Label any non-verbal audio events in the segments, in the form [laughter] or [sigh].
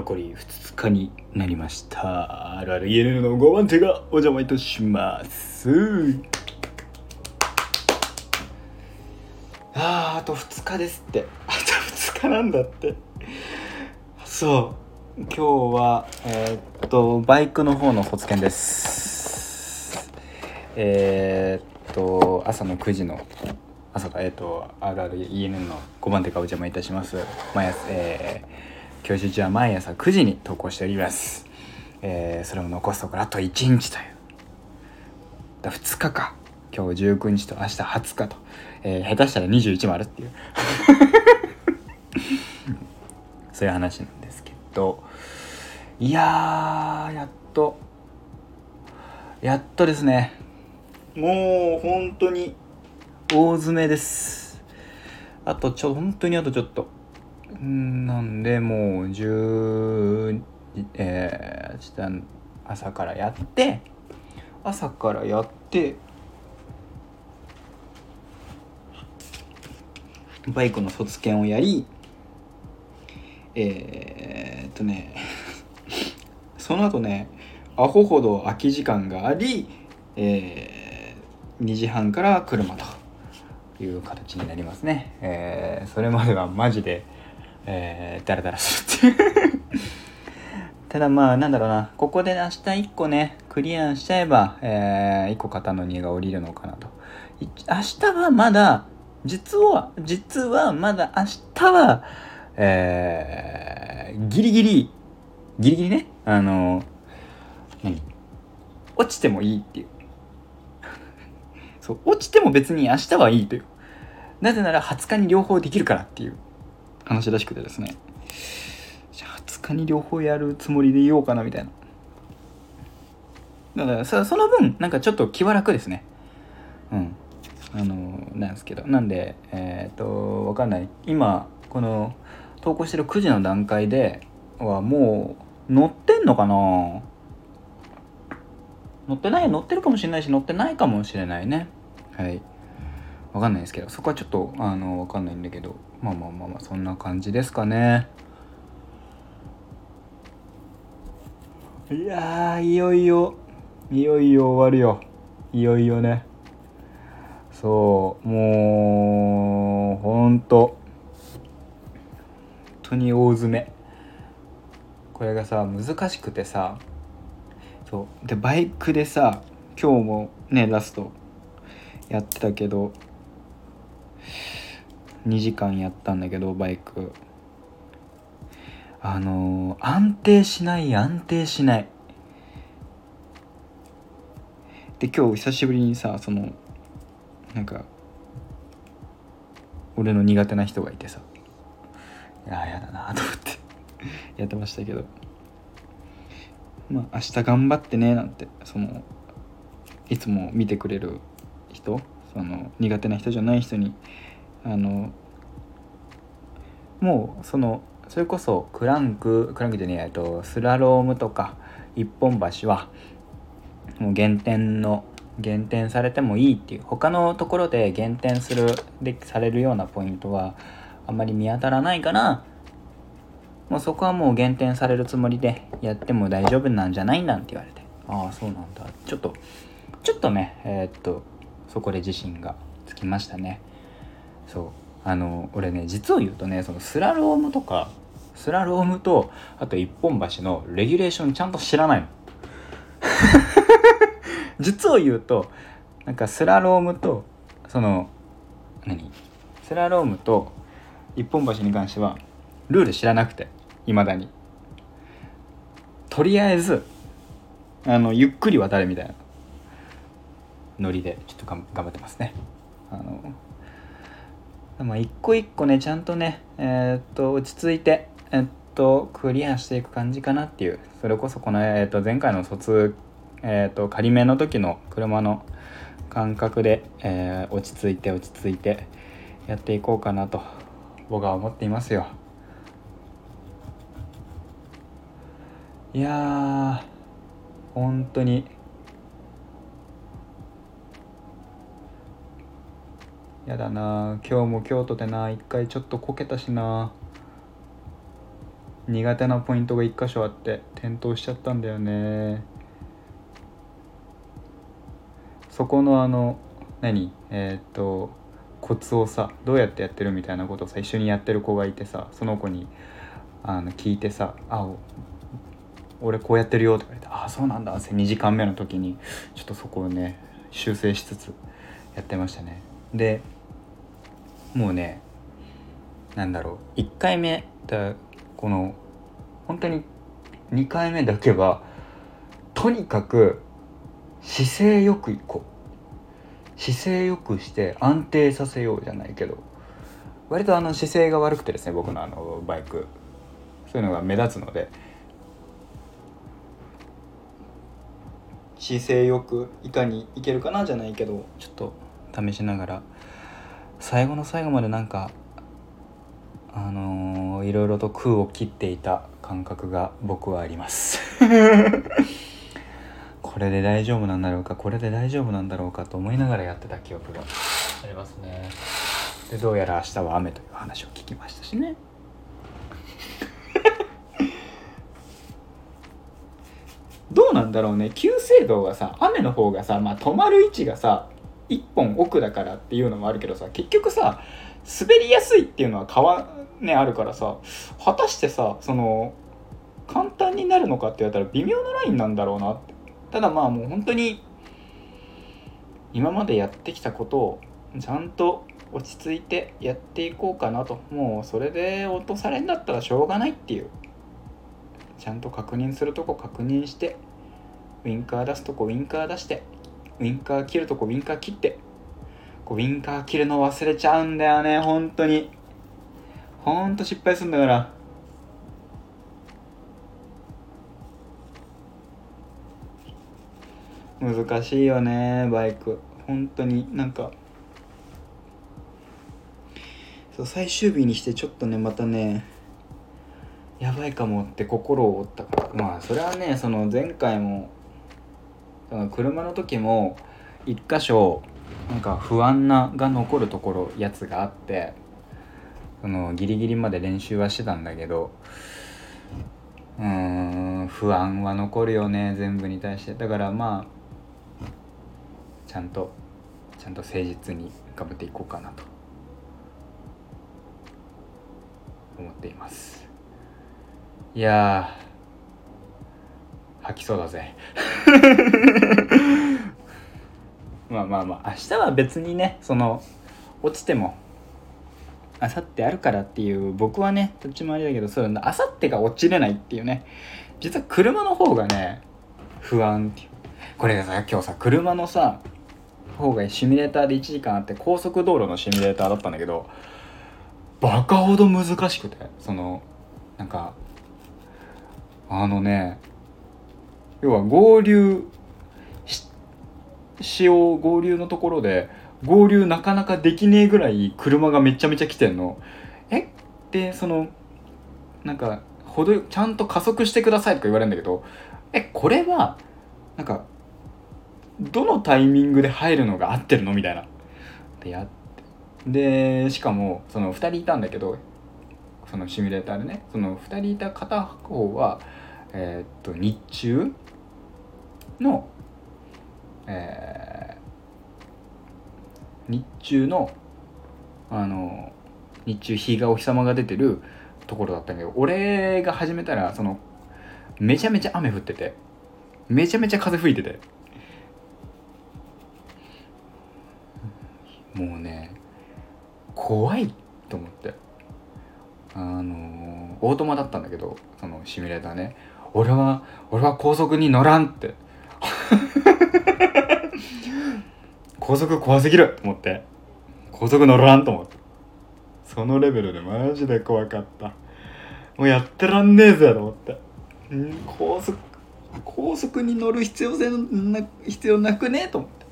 残り2日になりました。あるある ENN の5番手がお邪魔いたします。あーあと2日ですって。[laughs] あと2日なんだって。そう。今日はえーっとバイクの方の卒検です。えーっと朝の9時の朝かえーっと RRENN の5番手がお邪魔いたします。毎朝えー教習中は毎朝9時に投稿しております、えーそれも残すところあと1日という。だ2日か。今日19日と明日20日と、えー下手したら21もあるっていう。[laughs] そういう話なんですけど。いややっと。やっとですね。もう本当に大詰めです。あとちょ本当にあとちょっと。なんでもう10えー、朝からやって朝からやってバイクの卒検をやりえー、っとね [laughs] その後ねアホほど空き時間があり、えー、2時半から車という形になりますね、えーそれまではマジで、えー、ダラダラするっていう。ただまあなんだろうな。ここで明日1個ねクリアしちゃえば、え1個肩の荷が下りるのかなと。明日はまだ実は実はまだ明日はえー、ギリギリギリギリねあの何？落ちてもいいっていう。そう落ちても別に明日はいいという。なぜなら20日に両方できるからっていう。話らしくてですね。じゃあ20日に両方やるつもりでいようかなみたいな。だからそその分なんかちょっと気は楽ですね。うん。あのなんですけど。なんでえっ、とわかんない。今この投稿してる9時の段階ではもう乗ってんのかな？乗ってない乗ってるかもしれないし乗ってないかもしれないね。はい。わかんないですけどそこはちょっとあのわかんないんだけどまあまあまあまあそんな感じですかね。いやいよいよいよいよ終わるよ。いよいよね。そうもうほんと。本当に大詰め。これがさ難しくてさ。そうでバイクでさ今日もねラストやってたけど2時間やったんだけどバイク。あのー安定しない安定しない。で今日久しぶりにさそのなんか俺の苦手な人がいてさ。いややだなと思って。[laughs] やってましたけど。まあ明日頑張ってねなんてそのいつも見てくれる人。その苦手な人じゃない人にあのもうそのそれこそクランククランクじゃねえとスラロームとか一本橋はもう減点の減点されてもいいっていう他のところで減点するでされるようなポイントはあんまり見当たらないからもうそこはもう減点されるつもりでやっても大丈夫なんじゃないなんて言われて。ああそうなんだ。ちょっとちょっとねえーっとそこで自信がつきましたね。そう。あの俺ね実を言うとねそのスラロームとかスラロームとあと一本橋のレギュレーションちゃんと知らないの。[laughs] 実を言うとなんかスラロームとその何？スラロームと一本橋に関してはルール知らなくていまだに。とりあえずあのゆっくり渡れみたいな。ノリでちょっと頑張ってますね。あのまあ一個一個ねちゃんとねえーっと落ち着いてえっとクリアしていく感じかなっていうそれこそこの、えーっと前回の卒えっと仮面の時の車の感覚で、えー落ち着いて落ち着いてやっていこうかなと僕は思っていますよ。いやー本当にやだな。今日も京都でな一回ちょっとこけたしな。苦手なポイントが1箇所あって転倒しちゃったんだよね。そこのあの何？えー、っとコツをさどうやってやってるみたいなことをさ一緒にやってる子がいてさその子にあの聞いてさ「あ俺こうやってるよ」とか言って「ああそうなんだ」って2時間目の時にちょっとそこをね修正しつつやってましたね。でもうねなんだろう1回目だこの本当に2回目だけはとにかく姿勢よくいこう。姿勢よくして安定させようじゃないけど割とあの姿勢が悪くてですね僕のあのバイク。そういうのが目立つので姿勢よくいかにいけるかなじゃないけどちょっと試しながら最後の最後までなんかあのー、いろいろと空を切っていた感覚が僕はあります。[laughs] これで大丈夫なんだろうかこれで大丈夫なんだろうかと思いながらやってた記憶が。ありますね。でどうやら明日は雨という話を聞きましたしね。[laughs] どうなんだろうね。急制度がさ雨の方がさ、まあ、止まる位置がさ1本奥だからっていうのもあるけどさ結局さ滑りやすいっていうのは川ねあるからさ果たしてさその簡単になるのかって言われたら微妙なラインなんだろうなって。ただまあもう本当に今までやってきたことをちゃんと落ち着いてやっていこうかなと。もうそれで落とされんだったらしょうがないっていう。ちゃんと確認するとこ確認してウィンカー出すとこウィンカー出して。ウィンカー切るとこウィンカー切って。こうウィンカー切るの忘れちゃうんだよね本当に。ほんと失敗するんだから。難しいよねバイク。本当になんか。そう最終日にしてちょっとねまたねやばいかもって心を折ったから。まあそれはねその前回も車の時も一箇所なんか不安なが残るところやつがあってそのギリギリまで練習はしてたんだけどうーん不安は残るよね全部に対して。だからまあちゃんとちゃんと誠実に頑張っていこうかなと。思っています。いや吐きそうだぜ。[laughs] まあまあまあ明日は別にねその落ちても明後日あるからっていう僕はねどっちもありだけどそう明後日が落ちれないっていうね。実は車の方がね不安っていう。これがさ今日さ車のさ方がシミュレーターで1時間あって高速道路のシミュレーターだったんだけどバカほど難しくてそのなんかあのね要は合流しよう合流のところで合流なかなかできねえぐらい車がめちゃめちゃ来てんの。え？でそのなんかほどちゃんと加速してくださいとか言われるんだけど。えこれはなんかどのタイミングで入るのが合ってるの？みたいな。でやって。でしかもその2人いたんだけどそのシミュレーターでね。その2人いた片方はえー、っと日中の、えー、日中のあの日中日がお日様が出てるところだったんだけど俺が始めたらそのめちゃめちゃ雨降っててめちゃめちゃ風吹いてて。もうね怖いと思って。あのオートマだったんだけどそのシミュレーターね。俺は俺は高速に乗らんって。[laughs] 高速怖すぎると思って。高速乗らんと思って。そのレベルでマジで怖かった。もうやってらんねえぜと思って。ん高速高速に乗る必要性な必要なくねえと思って。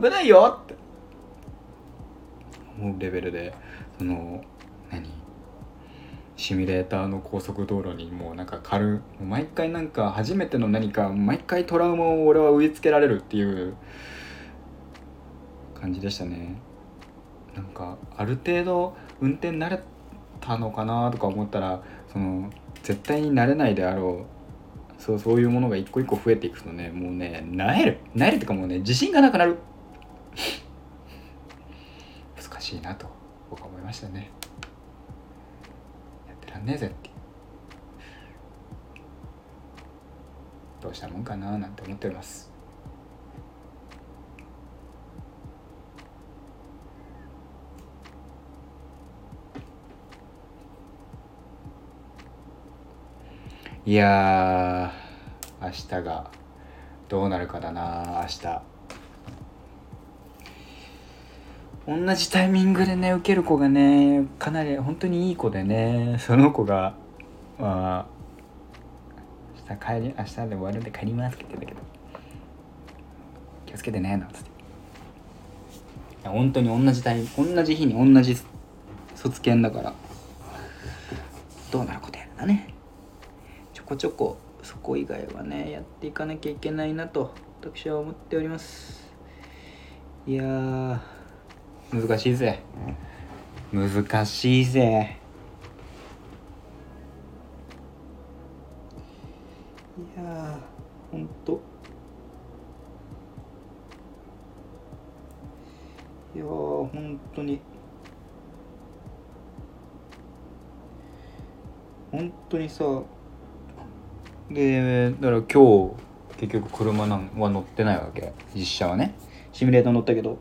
危ないよって。思うレベルでその何？シミュレーターの高速道路にもうなんか軽毎回なんか初めての何か毎回トラウマを俺は植え付けられるっていう感じでしたね。なんかある程度運転慣れたのかなとか思ったらその絶対になれないであろうそうそういうものが一個一個増えていくとねもうねなえるなえるってかもうね自信がなくなる。[laughs] 難しいなと僕は思いましたね。らんねえぜってどうしたもんかななんて思っております。いや明日がどうなるかだな明日。同じタイミングでね受ける子がねかなり本当にいい子でねその子がまあ明日帰り明日で終わるんで帰りますって言ってたけど気をつけてねなんつって。本当に同じタイ同じ日に同じ卒検だからどうなることやるだねょこちょこそこ以外はねやっていかなきゃいけないなと私は思っております。いや難しいぜ。難しいぜ。いやほんと。いやほんとに。本当にさでだから今日結局車なんは乗ってないわけ。実車はね。シミュレーター乗ったけど。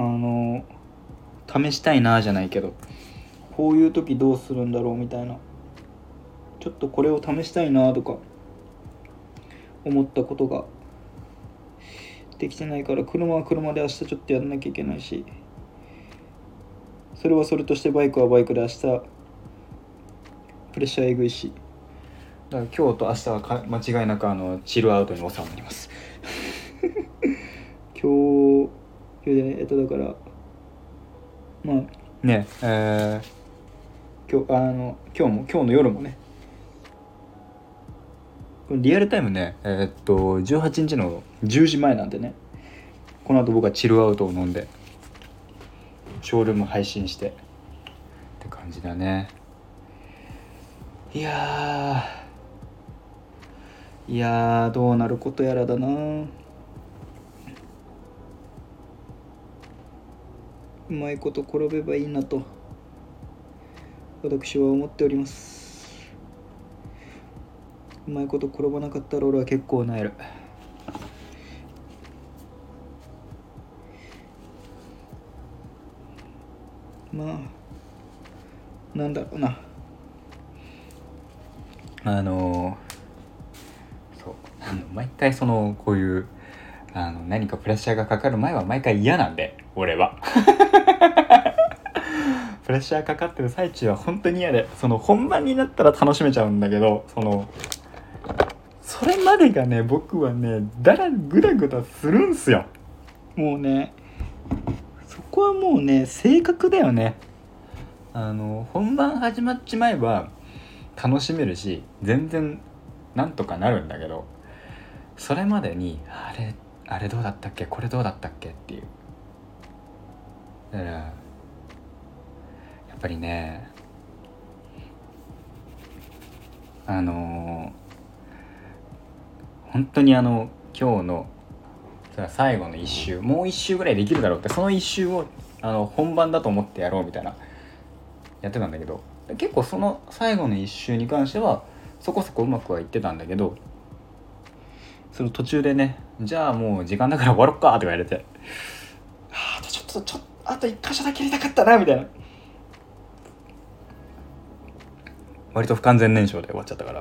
あの試したいなじゃないけどこういう時どうするんだろうみたいな。ちょっとこれを試したいなとか思ったことができてないから車は車で明日ちょっとやんなきゃいけないしそれはそれとしてバイクはバイクで明日プレッシャーえぐいし。だから今日と明日はか間違いなくあのチルアウトに収まります。今 [laughs] 日今日でねえっとだからまあねえー、今日あの今日も今日の夜もねリアルタイムねえー、っと18日の10時前なんでねこの後僕はチルアウトを飲んでショールーム配信してって感じだね。いやいやどうなることやらだなうまいこと転べばいいなと私は思っております。うまいこと転ばなかったら俺は結構なえる。まあなんだろうな。あのそう。毎回そのこういうあの何かプレッシャーがかかる前は毎回嫌なんで俺は。プレッシャーかかってる最中は本当に嫌でその本番になったら楽しめちゃうんだけどそのそれまでがね僕はねだらぐだぐだするんすよ。もうねそこはもうね性格だよね。あの本番始まっちまえば楽しめるし全然なんとかなるんだけどそれまでにあれあれどうだったっけこれどうだったっけっていう。だからぱりねあのー、本当にあの今日の最後の1周もう1周ぐらいできるだろうってその1周をあの本番だと思ってやろうみたいなやってたんだけど結構その最後の1周に関してはそこそこうまくはいってたんだけどその途中でねじゃあもう時間だから終わろっかって言われてああちょっとちょっとあと1箇所だけやりたかったなみたいな。割と不完全燃焼で終わっちゃったから、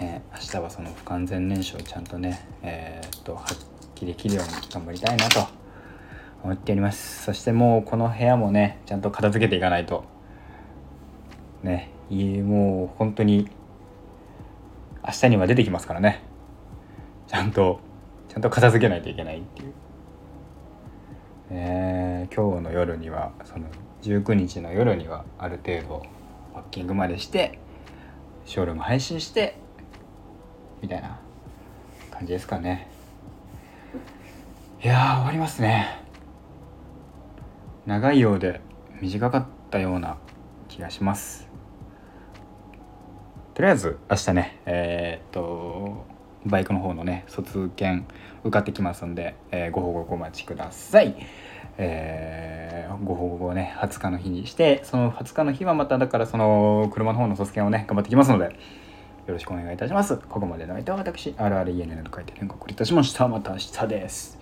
ね、明日はその不完全燃焼ちゃんとねえー、っと発揮できるように頑張りたいなと思っております。そしてもうこの部屋もねちゃんと片付けていかないと。ねもう本当に明日には出てきますからね。ちゃんとちゃんと片付けないといけないっていう。え今日の夜にはその19日の夜にはある程度パッキングまでしてショールーム配信してみたいな感じですかね。いや終わりますね。長いようで短かったような気がします。とりあえず明日ねえー、っとバイクの方のね卒検受かってきますんで、えー、ご報告お待ちください。えー、ご報告をね20日の日にしてその20日の日はまただからその車の方の卒検をね頑張ってきますのでよろしくお願いいたします。ここまでの相手は私 RRENN と書いて連絡をいたしました。また明日です。